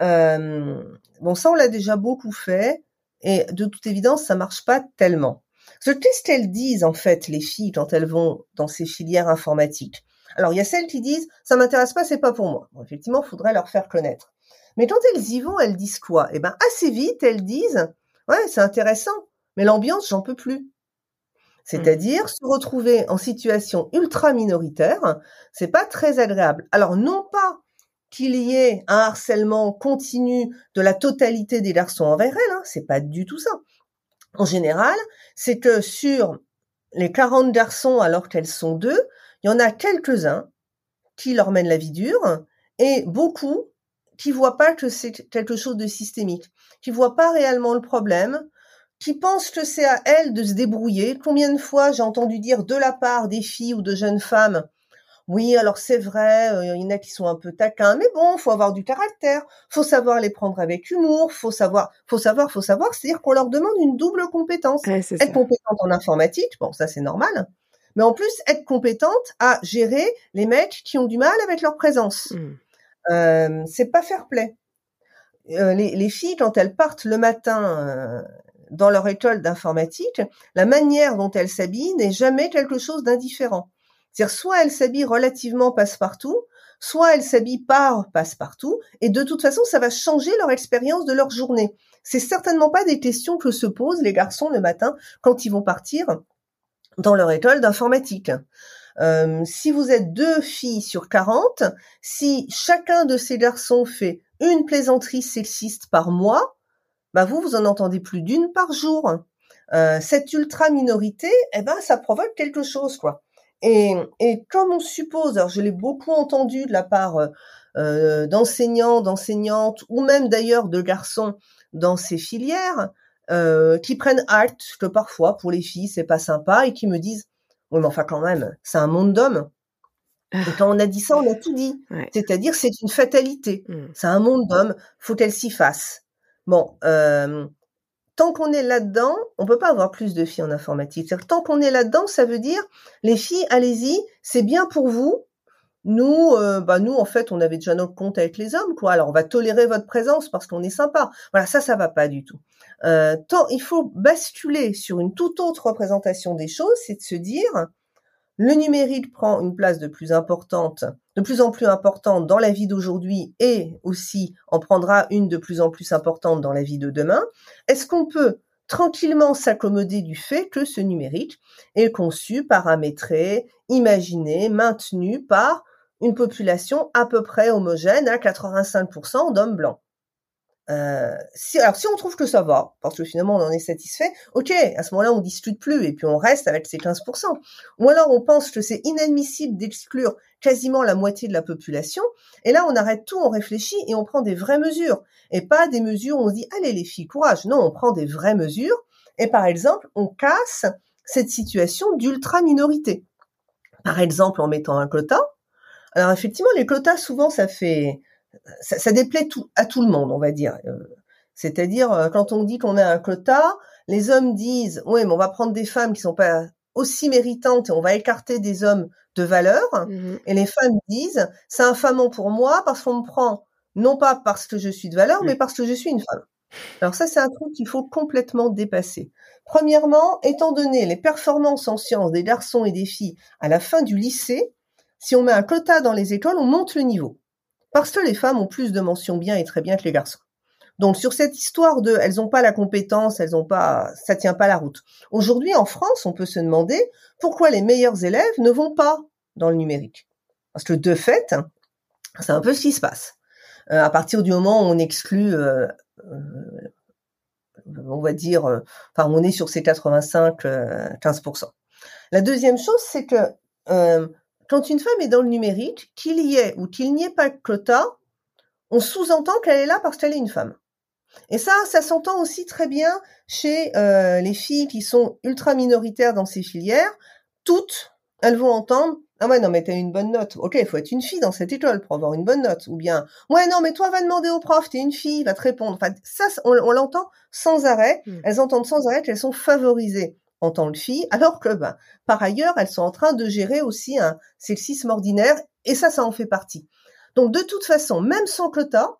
Euh, bon, ça on l'a déjà beaucoup fait et de toute évidence ça marche pas tellement. Qu'est-ce qu'elles disent en fait les filles quand elles vont dans ces filières informatiques Alors il y a celles qui disent ça m'intéresse pas, c'est pas pour moi. Bon, effectivement, faudrait leur faire connaître. Mais quand elles y vont, elles disent quoi? Eh ben assez vite, elles disent ouais c'est intéressant, mais l'ambiance, j'en peux plus. C'est-à-dire se retrouver en situation ultra minoritaire, c'est pas très agréable. Alors non pas qu'il y ait un harcèlement continu de la totalité des garçons envers elles, hein, c'est pas du tout ça. En général, c'est que sur les 40 garçons alors qu'elles sont deux, il y en a quelques-uns qui leur mènent la vie dure et beaucoup qui voient pas que c'est quelque chose de systémique, qui voient pas réellement le problème, qui pensent que c'est à elles de se débrouiller. Combien de fois j'ai entendu dire de la part des filles ou de jeunes femmes, oui, alors c'est vrai, euh, il y en a qui sont un peu taquins, mais bon, faut avoir du caractère, faut savoir les prendre avec humour, faut savoir, faut savoir, faut savoir, c'est-à-dire qu'on leur demande une double compétence. être compétente en informatique, bon, ça c'est normal, mais en plus être compétente à gérer les mecs qui ont du mal avec leur présence. Mmh. Euh, c'est pas fair play. Euh, les, les, filles, quand elles partent le matin dans leur école d'informatique, la manière dont elles s'habillent n'est jamais quelque chose d'indifférent. C'est-à-dire soit elles s'habillent relativement passe-partout, soit elles s'habillent par passe-partout, et de toute façon, ça va changer leur expérience de leur journée. C'est certainement pas des questions que se posent les garçons le matin quand ils vont partir dans leur école d'informatique. Euh, si vous êtes deux filles sur 40, si chacun de ces garçons fait une plaisanterie sexiste par mois, bah vous, vous en entendez plus d'une par jour. Euh, cette ultra minorité, eh ben, ça provoque quelque chose, quoi. Et, et comme on suppose, alors je l'ai beaucoup entendu de la part euh, d'enseignants, d'enseignantes, ou même d'ailleurs de garçons dans ces filières, euh, qui prennent acte que parfois pour les filles c'est pas sympa et qui me disent, oui mais enfin quand même, c'est un monde d'hommes. Et quand on a dit ça, on a tout dit. C'est-à-dire c'est une fatalité. Mmh. C'est un monde d'hommes, faut qu'elle s'y fasse. Bon, euh, tant qu'on est là-dedans, on peut pas avoir plus de filles en informatique. Tant qu'on est là-dedans, ça veut dire les filles, allez-y, c'est bien pour vous. Nous, euh, bah nous en fait, on avait déjà notre compte avec les hommes, quoi. Alors on va tolérer votre présence parce qu'on est sympa. Voilà, ça, ça va pas du tout. Euh, tant il faut basculer sur une toute autre représentation des choses, c'est de se dire le numérique prend une place de plus importante, de plus en plus importante dans la vie d'aujourd'hui et aussi en prendra une de plus en plus importante dans la vie de demain. Est-ce qu'on peut tranquillement s'accommoder du fait que ce numérique est conçu, paramétré, imaginé, maintenu par une population à peu près homogène à 85% d'hommes blancs? Euh, si, alors si on trouve que ça va, parce que finalement on en est satisfait, ok, à ce moment-là on discute plus et puis on reste avec ces 15%. Ou alors on pense que c'est inadmissible d'exclure quasiment la moitié de la population, et là on arrête tout, on réfléchit et on prend des vraies mesures, et pas des mesures où on se dit allez les filles, courage. Non, on prend des vraies mesures, et par exemple on casse cette situation d'ultra minorité. Par exemple en mettant un quota. Alors effectivement les quotas souvent ça fait ça, ça, déplaît tout, à tout le monde, on va dire. Euh, c'est-à-dire, euh, quand on dit qu'on a un quota, les hommes disent, oui, mais on va prendre des femmes qui sont pas aussi méritantes et on va écarter des hommes de valeur. Mmh et les femmes disent, c'est infamant pour moi parce qu'on me prend non pas parce que je suis de valeur, mais parce que je suis une femme. Alors ça, c'est un truc qu'il faut complètement dépasser. Premièrement, étant donné les performances en sciences des garçons et des filles à la fin du lycée, si on met un quota dans les écoles, on monte le niveau. Parce que les femmes ont plus de mentions bien et très bien que les garçons. Donc sur cette histoire de elles n'ont pas la compétence, elles ont pas ça tient pas la route. Aujourd'hui en France, on peut se demander pourquoi les meilleurs élèves ne vont pas dans le numérique. Parce que de fait, c'est un peu ce qui se passe. Euh, à partir du moment où on exclut euh, euh, on va dire enfin on est sur ces 85 15% La deuxième chose c'est que quand une femme est dans le numérique, qu'il y ait ou qu'il n'y ait pas de quota, on sous-entend qu'elle est là parce qu'elle est une femme. Et ça, ça s'entend aussi très bien chez euh, les filles qui sont ultra minoritaires dans ces filières. Toutes, elles vont entendre ah ouais non mais t'as une bonne note. Ok, il faut être une fille dans cette école pour avoir une bonne note. Ou bien ouais non mais toi va demander au prof, t'es une fille, va te répondre. Enfin ça on, l'entend sans arrêt. Mmh. Elles entendent sans arrêt qu'elles sont favorisées en tant que fille, alors que ben, par ailleurs, elles sont en train de gérer aussi un sexisme ordinaire, et ça, ça en fait partie. Donc de toute façon, même sans quota,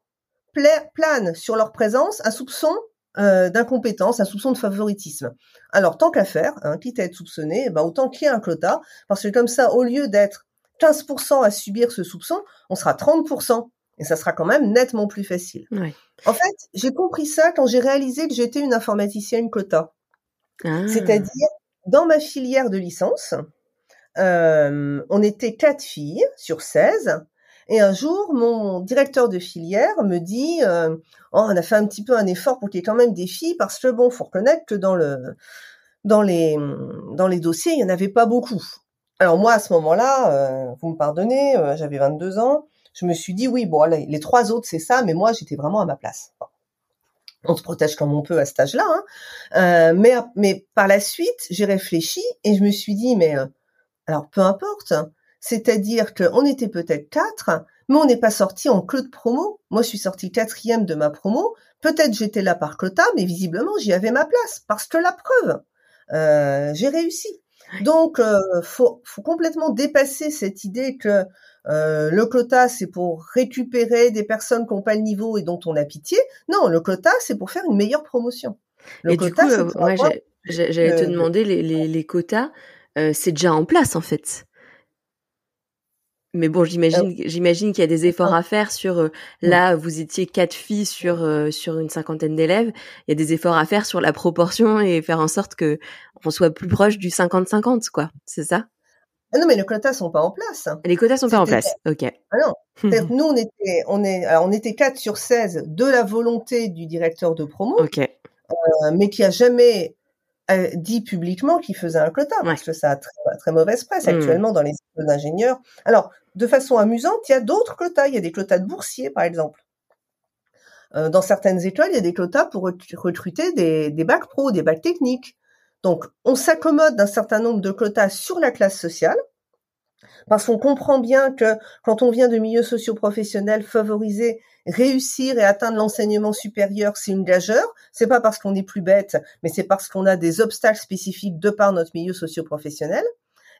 plane sur leur présence un soupçon euh, d'incompétence, un soupçon de favoritisme. Alors tant qu'à faire, hein, quitte à être soupçonné, ben, autant qu'il y ait un quota, parce que comme ça, au lieu d'être 15% à subir ce soupçon, on sera 30%. Et ça sera quand même nettement plus facile. En fait, j'ai compris ça quand j'ai réalisé que j'étais une informaticienne quota. Ah. C'est-à-dire, dans ma filière de licence, euh, on était quatre filles sur 16. Et un jour, mon directeur de filière me dit euh, oh, on a fait un petit peu un effort pour qu'il y ait quand même des filles, parce que bon, faut reconnaître que dans le dans les dans les dossiers, il y en avait pas beaucoup. Alors moi, à ce moment-là, euh, vous me pardonnez, j'avais 22 ans, je me suis dit oui, bon, les trois autres c'est ça, mais moi j'étais vraiment à ma place on se protège comme on peut à cet âge-là. Hein. Euh, mais, mais par la suite, j'ai réfléchi et je me suis dit, mais euh, alors peu importe. C'est-à-dire qu'on était peut-être quatre, mais on n'est pas sorti en queue de promo. Moi, je suis sortie quatrième de ma promo. Peut-être j'étais là par quota, mais visiblement, j'y avais ma place parce que la preuve, euh, j'ai réussi. Donc, faut, faut complètement dépasser cette idée que euh, le quota, c'est pour récupérer des personnes qui n'ont pas le niveau et dont on a pitié. Non, le quota, c'est pour faire une meilleure promotion. Le et quota, du coup, euh, j'allais te demander, les, les, les quotas, euh, c'est déjà en place en fait. Mais bon, j'imagine, j'imagine qu'il y a des efforts à faire sur. Euh, là, vous étiez quatre filles sur sur une cinquantaine d'élèves. Il y a des efforts à faire sur la proportion et faire en sorte que on soit plus proche du 50-50, quoi. C'est ça? Ah non, mais les quotas sont pas en place. Les quotas sont pas en place. Ok. Ah non. nous, on était, on est, alors on était 4 sur 16 de la volonté du directeur de promo. Ok. Euh, mais qui a jamais euh, dit publiquement qu'il faisait un quota, parce que ça a très, très mauvaise presse hmm. actuellement dans les écoles d'ingénieurs. Alors, de façon amusante, il y a d'autres quotas. Il y a des quotas de boursiers, par exemple. Euh, dans certaines écoles, il y a des quotas pour recruter des, des bacs pro, des bacs techniques. Donc, on s'accommode d'un certain nombre de quotas sur la classe sociale, parce qu'on comprend bien que quand on vient de milieux socioprofessionnels favoriser, réussir et atteindre l'enseignement supérieur, c'est une gageure. C'est pas parce qu'on est plus bête, mais c'est parce qu'on a des obstacles spécifiques de par notre milieu socioprofessionnel.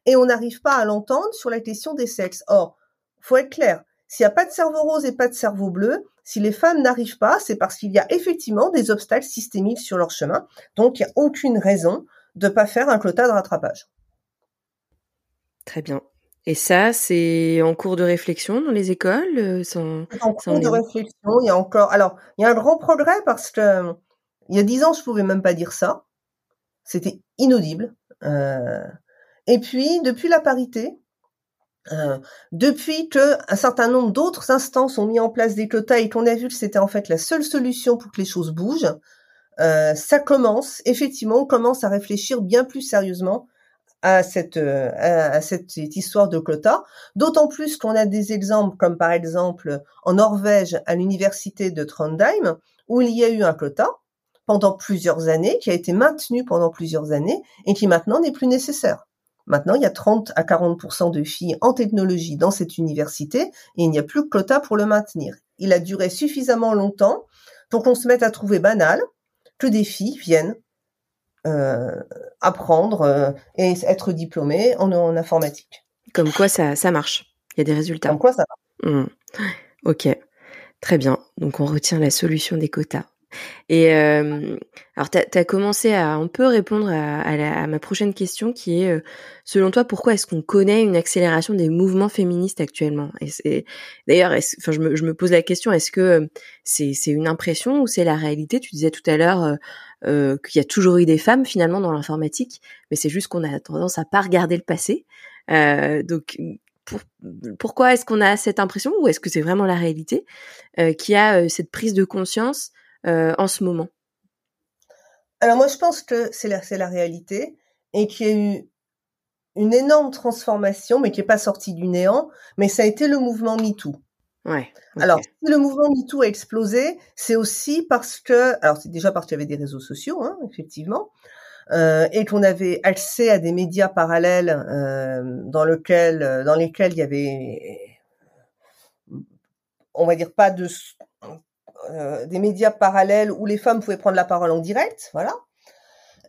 Et on n'arrive pas à l'entendre sur la question des sexes. Or, faut être clair. S'il n'y a pas de cerveau rose et pas de cerveau bleu, si les femmes n'arrivent pas, c'est parce qu'il y a effectivement des obstacles systémiques sur leur chemin. Donc, il n'y a aucune raison de ne pas faire un quota de rattrapage. Très bien. Et ça, c'est en cours de réflexion dans les écoles euh, En cours de réflexion, il y a encore. Alors, il y a un grand progrès parce que Il y a dix ans, je pouvais même pas dire ça. C'était inaudible. Euh, et puis, depuis la parité, euh, depuis que un certain nombre d'autres instances ont mis en place des quotas et qu'on a vu que c'était en fait la seule solution pour que les choses bougent, euh, ça commence effectivement, on commence à réfléchir bien plus sérieusement à cette euh, à, cette, histoire de quotas. D'autant plus qu'on a des exemples comme par exemple en Norvège à l'université de Trondheim où il y a eu un quota pendant plusieurs années qui a été maintenu pendant plusieurs années et qui maintenant n'est plus nécessaire. Maintenant, il y a 30 à 40% de filles en technologie dans cette université et il n'y a plus de quota pour le maintenir. Il a duré suffisamment longtemps pour qu'on se mette à trouver banal que des filles viennent euh, apprendre euh, et être diplômées en, informatique. Comme quoi ça, ça marche. Il y a des résultats. Comme quoi ça marche. Mmh. Ok, très bien. Donc on retient la solution des quotas. Et euh, alors, tu as, commencé à un peu répondre à, à, ma prochaine question qui est, euh, selon toi, pourquoi est-ce qu'on connaît une accélération des mouvements féministes actuellement? Et D'ailleurs, enfin, je me, je me pose la question, est-ce que euh, c'est une impression ou c'est la réalité? Tu disais tout à l'heure euh, qu'il y a toujours eu des femmes finalement dans l'informatique, mais c'est juste qu'on a tendance à pas regarder le passé. donc, pour, pourquoi est-ce qu'on a cette impression ou est-ce que c'est vraiment la réalité? Euh, qui a cette prise de conscience euh, en ce moment? Alors moi, je pense que c'est la, réalité et qu'il y a eu une énorme transformation, mais qui n'est pas sortie du néant, mais ça a été le mouvement MeToo. Ouais. Alors, si le mouvement MeToo a explosé, c'est aussi parce que, alors c'est déjà parce qu'il y avait des réseaux sociaux, hein, effectivement, euh, et qu'on avait accès à des médias parallèles euh, dans lequel, dans lesquels il y avait, on va dire pas de euh, des médias parallèles où les femmes pouvaient prendre la parole en direct, voilà.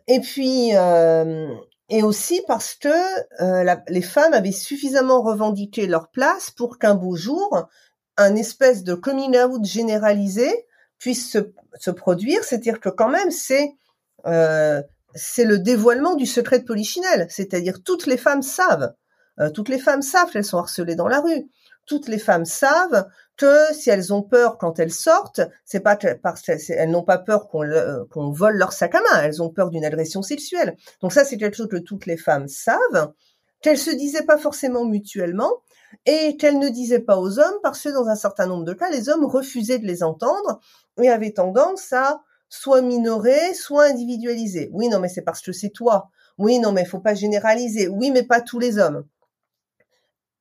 Et puis euh, et aussi parce que euh, les femmes avaient suffisamment revendiqué leur place pour qu'un beau jour un espèce de coming out généralisé puisse se, produire, c'est-à-dire que quand même c'est c'est le dévoilement du secret de Polichinelle, c'est-à-dire toutes les femmes savent, toutes les femmes savent qu'elles sont harcelées dans la rue, toutes les femmes savent que si elles ont peur quand elles sortent, c'est pas parce qu'elles n'ont pas peur qu'on vole leur sac à main, elles ont peur d'une agression sexuelle. Donc ça, c'est quelque chose que toutes les femmes savent, qu'elles se disaient pas forcément mutuellement et qu'elles ne disaient pas aux hommes parce que dans un certain nombre de cas, les hommes refusaient de les entendre et avaient tendance à soit minorer, soit individualiser. Oui, non, mais c'est parce que c'est toi. Oui, non, mais faut pas généraliser. Oui, mais pas tous les hommes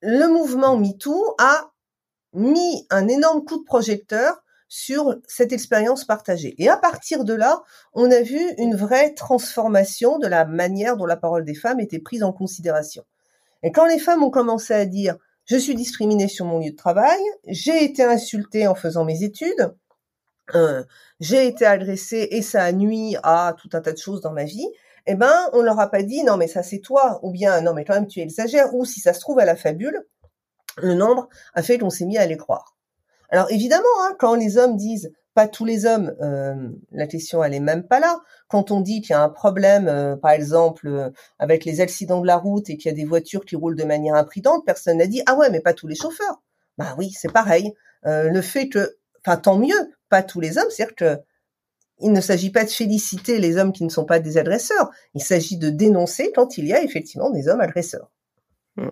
le mouvement MeToo a mis un énorme coup de projecteur sur cette expérience partagée. Et à partir de là, on a vu une vraie transformation de la manière dont la parole des femmes était prise en considération. Et quand les femmes ont commencé à dire je suis discriminée sur mon lieu de travail, j'ai été insultée en faisant mes études, euh, j'ai été agressée et ça a nuit à tout un tas de choses dans ma vie, eh ben, on leur a pas dit non mais ça c'est toi, ou bien non mais quand même tu exagères, ou si ça se trouve à la fabule, le nombre a fait qu'on s'est mis à les croire. Alors évidemment, hein, quand les hommes disent pas tous les hommes, euh, la question elle est même pas là. Quand on dit qu'il y a un problème, euh, par exemple euh, avec les accidents de la route et qu'il y a des voitures qui roulent de manière imprudente, personne n'a dit ah ouais mais pas tous les chauffeurs. Bah oui c'est pareil. le fait que, enfin tant mieux, pas tous les hommes, c'est-à-dire que il ne s'agit pas de féliciter les hommes qui ne sont pas des agresseurs. Il s'agit de dénoncer quand il y a effectivement des hommes agresseurs. Mmh.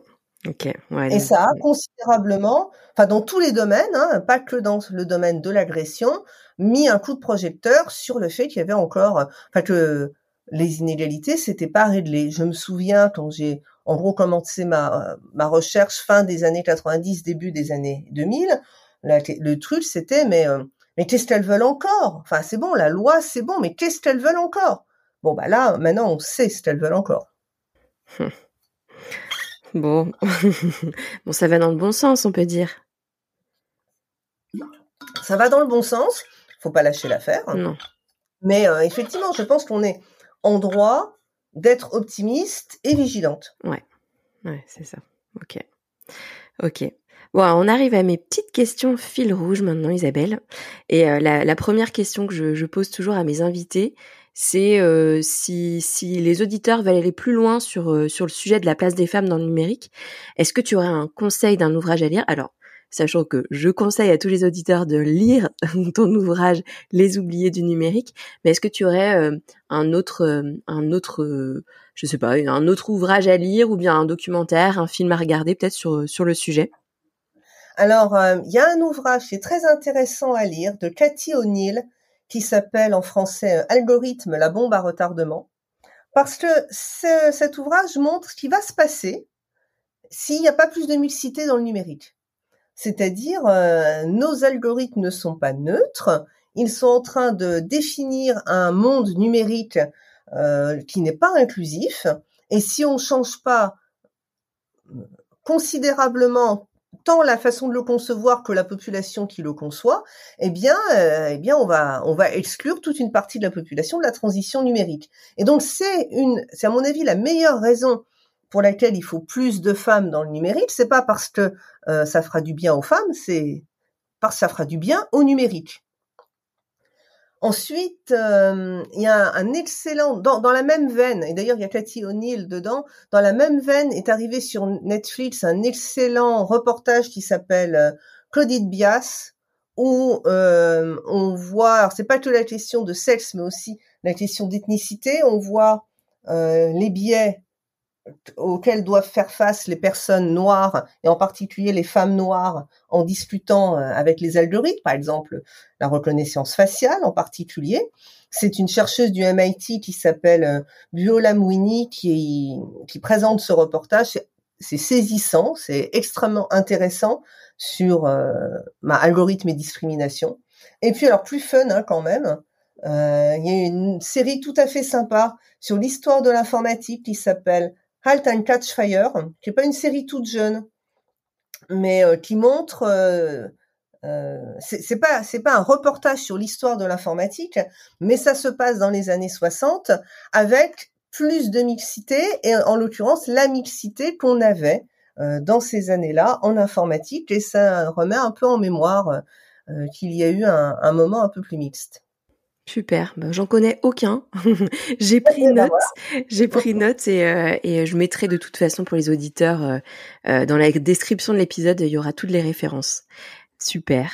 et ça a considérablement, enfin dans tous les domaines, hein, pas que dans le domaine de l'agression, mis un coup de projecteur sur le fait qu'il y avait encore, enfin que les inégalités s'étaient pas réglées. Je me souviens quand j'ai en gros commencé ma ma recherche fin des années 90, début des années 2000, le truc c'était mais euh, mais qu'est-ce qu'elles veulent encore? Enfin, c'est bon, la loi, c'est bon, mais qu'est-ce qu'elles veulent encore? Bon, bah là, maintenant, on sait ce qu'elles veulent encore. Bon, bon, ça va dans le bon sens, on peut dire. Ça va dans le bon sens. Faut pas lâcher l'affaire. Non. Mais euh, effectivement, je pense qu'on est en droit d'être optimiste et vigilante. Ouais, ouais, c'est ça. Ok, ok. Bon, on arrive à mes petites questions fil rouge maintenant, Isabelle. Et euh, la, première question que je, pose toujours à mes invités, c'est euh, si, si les auditeurs veulent aller plus loin sur, euh, sur le sujet de la place des femmes dans le numérique, est-ce que tu aurais un conseil d'un ouvrage à lire? Alors, sachant que je conseille à tous les auditeurs de lire ton ouvrage Les oubliés du numérique. Mais est-ce que tu aurais euh, un autre, euh, un autre, euh, je sais pas, un autre ouvrage à lire ou bien un documentaire, un film à regarder peut-être sur sur le sujet? Alors, il y a un ouvrage qui est très intéressant à lire de Cathy O'Neill qui s'appelle en français Algorithme, la bombe à retardement. Parce que cet ouvrage montre ce qui va se passer s'il n'y a pas plus de mixité dans le numérique. C'est-à-dire, euh, nos algorithmes ne sont pas neutres, ils sont en train de définir un monde numérique euh, qui n'est pas inclusif, et si on ne change pas considérablement tant la façon de le concevoir que la population qui le conçoit, eh bien, euh, eh bien, on va, on va exclure toute une partie de la population de la transition numérique. Et donc, c'est une, c'est à mon avis la meilleure raison pour laquelle il faut plus de femmes dans le numérique. C'est pas parce que euh, ça fera du bien aux femmes, c'est parce que ça fera du bien au numérique. Ensuite, euh, il y a un excellent dans, dans la même veine, et d'ailleurs il y a Cathy O'Neill dedans. Dans la même veine est arrivé sur Netflix un excellent reportage qui s'appelle euh, Claudine Bias, où euh, on voit, c'est pas que la question de sexe, mais aussi la question d'ethnicité. On voit les biais auxquels doivent faire face les personnes noires et en particulier les femmes noires en discutant euh, avec les algorithmes, par exemple la reconnaissance faciale en particulier. C'est une chercheuse du MIT qui s'appelle euh, Viola Mouini qui, qui présente ce reportage. C'est saisissant, c'est extrêmement intéressant sur euh, ma algorithme et discrimination. Et puis alors plus fun hein, quand même, euh, il y a une série tout à fait sympa sur l'histoire de l'informatique qui s'appelle Halt and Catch Fire, qui est pas une série toute jeune, mais euh, qui montre euh, euh, c'est pas c'est pas un reportage sur l'histoire de l'informatique, mais ça se passe dans les années 60 avec plus de mixité et en l'occurrence la mixité qu'on avait euh, dans ces années-là en informatique et ça remet un peu en mémoire qu'il y a eu un moment un peu plus mixte. Super, ben, j'en connais aucun. j'ai pris bah note, j'ai pris note et, euh, et je mettrai de toute façon pour les auditeurs euh, euh, dans la description de l'épisode, il y aura toutes les références. Super.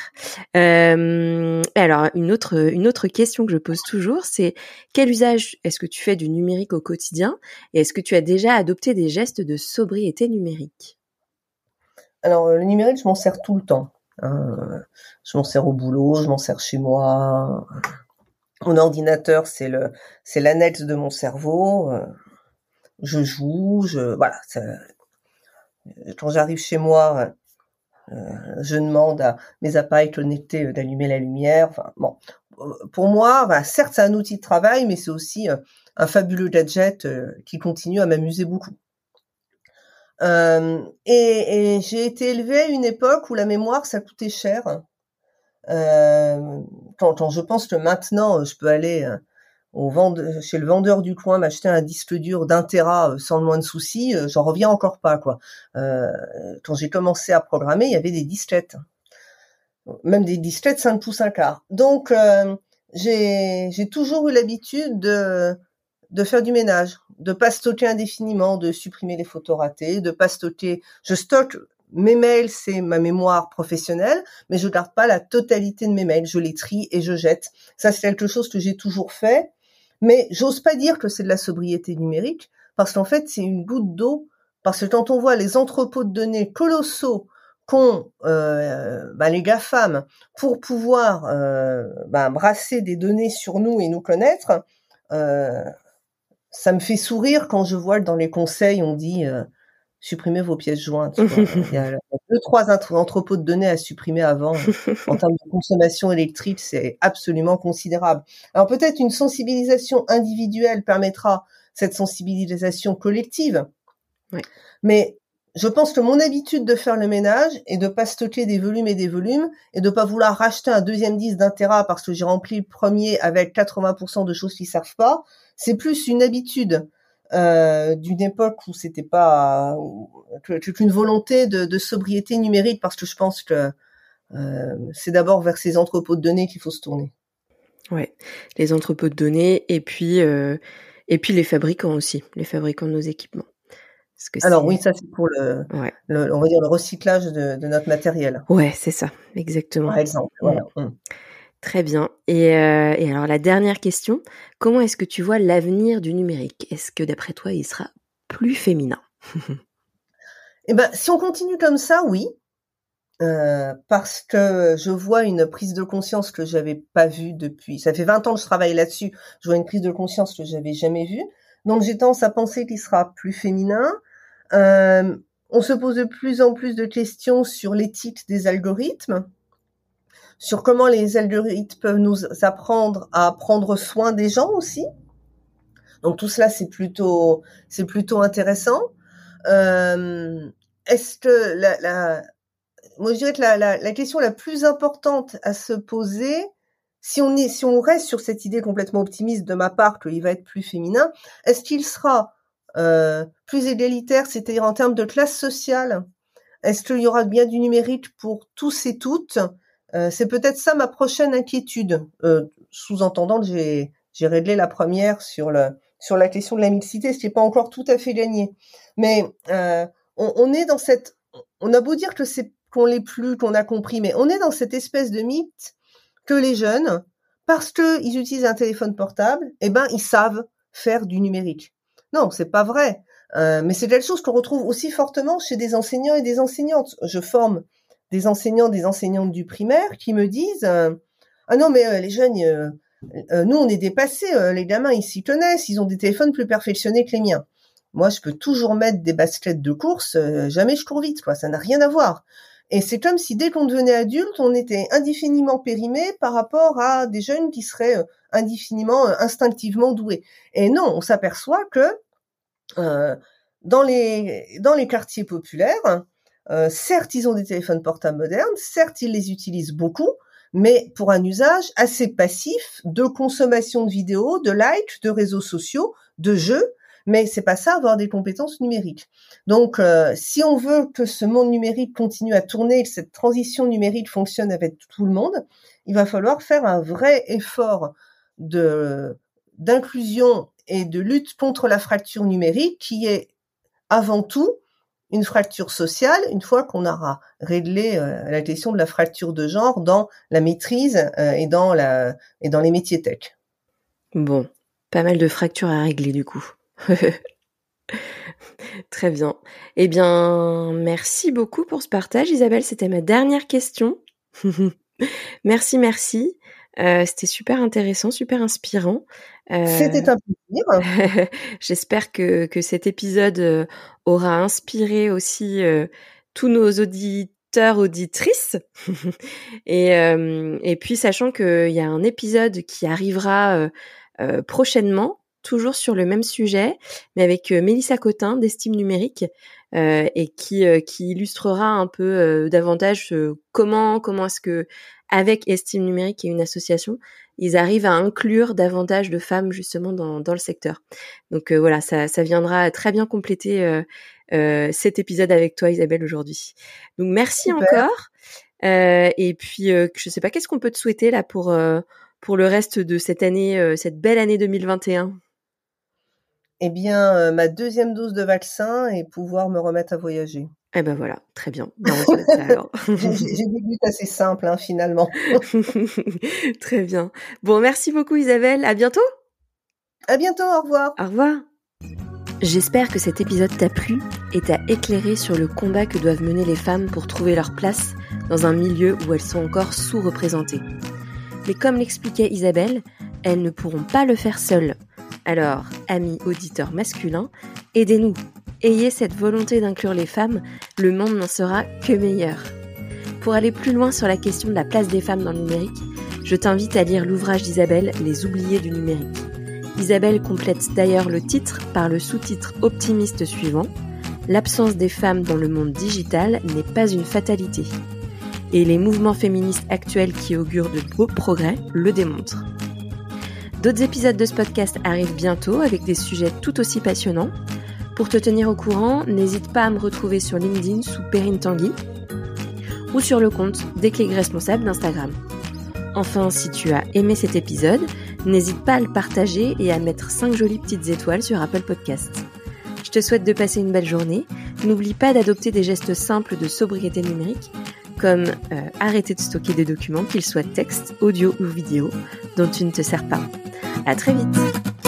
alors une autre une autre question que je pose toujours, c'est quel usage est-ce que tu fais du numérique au quotidien et est-ce que tu as déjà adopté des gestes de sobriété numérique? Alors le numérique, je m'en sers tout le temps. Hein. Je m'en sers au boulot, je m'en sers chez moi mon ordinateur, c'est l'annexe de mon cerveau. Euh, je joue, je, voilà. quand j'arrive chez moi, euh, je demande à mes appareils connectés d'allumer la lumière. Pour moi, certes, c'est un outil de travail, mais c'est aussi euh, un fabuleux gadget qui continue à m'amuser beaucoup. et, et j'ai été élevée à une époque où la mémoire, ça coûtait cher. Euh, quand, je pense que maintenant, je peux aller euh, au chez le vendeur du coin m'acheter un disque dur d'un téra euh, sans le moins de soucis, j'en reviens encore pas quoi. quand j'ai commencé à programmer, il y avait des disquettes, même des disquettes 5 pouces un quart. Donc j'ai toujours eu l'habitude de de faire du ménage, de pas stocker indéfiniment, de supprimer les photos ratées, de pas stocker. Je stocke mes mails, c'est ma mémoire professionnelle, mais je garde pas la totalité de mes mails. Je les trie et je jette. Ça, c'est quelque chose que j'ai toujours fait. Mais j'ose pas dire que c'est de la sobriété numérique, parce qu'en fait, c'est une goutte d'eau. Parce que quand on voit les entrepôts de données colossaux qu'ont euh, bah, les GAFAM pour pouvoir euh, bah, brasser des données sur nous et nous connaître, euh, ça me fait sourire quand je vois dans les conseils, on dit euh, supprimer vos pièces jointes. il, y a, deux, trois entrepôts de données à supprimer avant. en termes de consommation électrique, c'est absolument considérable. Alors peut-être une sensibilisation individuelle permettra cette sensibilisation collective. Mais je pense que mon habitude de faire le ménage est de pas stocker des volumes et des volumes et de pas vouloir racheter un deuxième disque d'un téra parce que j'ai rempli le premier avec 80% de choses qui servent pas. C'est plus une habitude euh, d'une époque où c'était pas qu'une volonté de, sobriété numérique parce que je pense que euh, c'est d'abord vers ces entrepôts de données qu'il faut se tourner. Ouais, les entrepôts de données et puis euh, et puis les fabricants aussi, les fabricants de nos équipements. Alors oui, ça c'est pour le, on va dire le recyclage de, notre matériel. Ouais, c'est ça, exactement. Par exemple, voilà. Mm. Très bien. Et, euh, et, alors la dernière question, comment est-ce que tu vois l'avenir du numérique? Est-ce que d'après toi, il sera plus féminin? Eh ben, si on continue comme ça, oui. Euh, parce que je vois une prise de conscience que j'avais pas vue depuis. Ça fait 20 ans que je travaille là-dessus. Je vois une prise de conscience que j'avais jamais vue. Donc j'ai tendance à penser qu'il sera plus féminin. Euh, on se pose de plus en plus de questions sur l'éthique des algorithmes, sur comment les algorithmes peuvent nous apprendre à prendre soin des gens aussi. Donc tout cela c'est plutôt intéressant. Euh, est-ce que la, moi je dirais que la, la, la, question la plus importante à se poser, si on est si on reste sur cette idée complètement optimiste de ma part qu'il va être plus féminin, est-ce qu'il sera euh, plus égalitaire, c'est-à-dire en termes de classe sociale Est-ce qu'il y aura bien du numérique pour tous et toutes euh, C'est peut-être ça ma prochaine inquiétude, euh, sous-entendant que j'ai j'ai réglé la première sur le sur la question de la mixité, ce qui n'est pas encore tout à fait gagné. Mais on, on, est dans cette, on a beau dire que c'est qu'on l'est plus, qu'on a compris, mais on est dans cette espèce de mythe que les jeunes, parce qu'ils utilisent un téléphone portable, eh ben ils savent faire du numérique. Non, c'est pas vrai. Euh, mais c'est quelque chose qu'on retrouve aussi fortement chez des enseignants et des enseignantes. Je forme des enseignants, des enseignantes du primaire qui me disent euh, ah non mais euh, les jeunes, nous on est dépassés, les gamins ils s'y connaissent, ils ont des téléphones plus perfectionnés que les miens. Moi je peux toujours mettre des baskets de course, jamais je cours vite quoi, ça n'a rien à voir. Et c'est comme si dès qu'on devenait adulte, on était indéfiniment périmé par rapport à des jeunes qui seraient indéfiniment, instinctivement doués. Et non, on s'aperçoit que euh, dans les dans les quartiers populaires, euh, certes ils ont des téléphones portables modernes, certes ils les utilisent beaucoup, mais pour un usage assez passif de consommation de vidéos, de likes, de réseaux sociaux, de jeux, mais c'est pas ça avoir des compétences numériques. Donc euh, si on veut que ce monde numérique continue à tourner, que cette transition numérique fonctionne avec tout le monde, il va falloir faire un vrai effort de d'inclusion et de lutte contre la fracture numérique qui est avant tout une fracture sociale une fois qu'on aura réglé euh, la question de la fracture de genre dans la maîtrise euh, et dans et dans les métiers tech. Bon, pas mal de fractures à régler du coup. Très bien. Eh bien, merci beaucoup pour ce partage, Isabelle. C'était ma dernière question. merci, merci. Euh, c'était super intéressant, super inspirant. Euh, C'était un plaisir. J'espère que, que cet épisode euh, aura inspiré aussi tous nos auditeurs, auditrices. et, et puis, sachant qu'il y a un épisode qui arrivera prochainement, toujours sur le même sujet, mais avec Mélissa Cotin d'Estime Numérique, et qui, qui illustrera un peu davantage comment comment est-ce que avec Estime Numérique et une association, ils arrivent à inclure davantage de femmes justement dans, dans le secteur. Donc euh, voilà, ça, ça, viendra très bien compléter euh, euh, cet épisode avec toi Isabelle aujourd'hui. Donc merci encore. et puis je sais pas, qu'est-ce qu'on peut te souhaiter là pour pour le reste de cette année, cette belle année 2021 Eh bien, ma deuxième dose de vaccin et pouvoir me remettre à voyager. Eh ben voilà, très bien. J'ai des buts assez simples hein, finalement. très bien. Bon, merci beaucoup Isabelle. À bientôt. À bientôt. Au revoir. Au revoir. J'espère que cet épisode t'a plu et t'a éclairé sur le combat que doivent mener les femmes pour trouver leur place dans un milieu où elles sont encore sous-représentées. Mais comme l'expliquait Isabelle, elles ne pourront pas le faire seules. Alors, amis auditeurs masculins, aidez-nous Ayez cette volonté d'inclure les femmes, le monde n'en sera que meilleur. Pour aller plus loin sur la question de la place des femmes dans le numérique, je t'invite à lire l'ouvrage d'Isabelle Les oubliés du numérique. Isabelle complète d'ailleurs le titre par le sous-titre optimiste suivant L'absence des femmes dans le monde digital n'est pas une fatalité. Et les mouvements féministes actuels qui augurent de beaux progrès le démontrent. D'autres épisodes de ce podcast arrivent bientôt avec des sujets tout aussi passionnants. Pour te tenir au courant, n'hésite pas à me retrouver sur LinkedIn sous Perrine Tanguy ou sur le compte Déclic Responsable d'Instagram. Enfin, si tu as aimé cet épisode, n'hésite pas à le partager et à mettre 5 jolies petites étoiles sur Apple Podcast. Je te souhaite de passer une belle journée. N'oublie pas d'adopter des gestes simples de sobriété numérique, comme euh, arrêter de stocker des documents, qu'ils soient texte, audio ou vidéo, dont tu ne te sers pas. À très vite!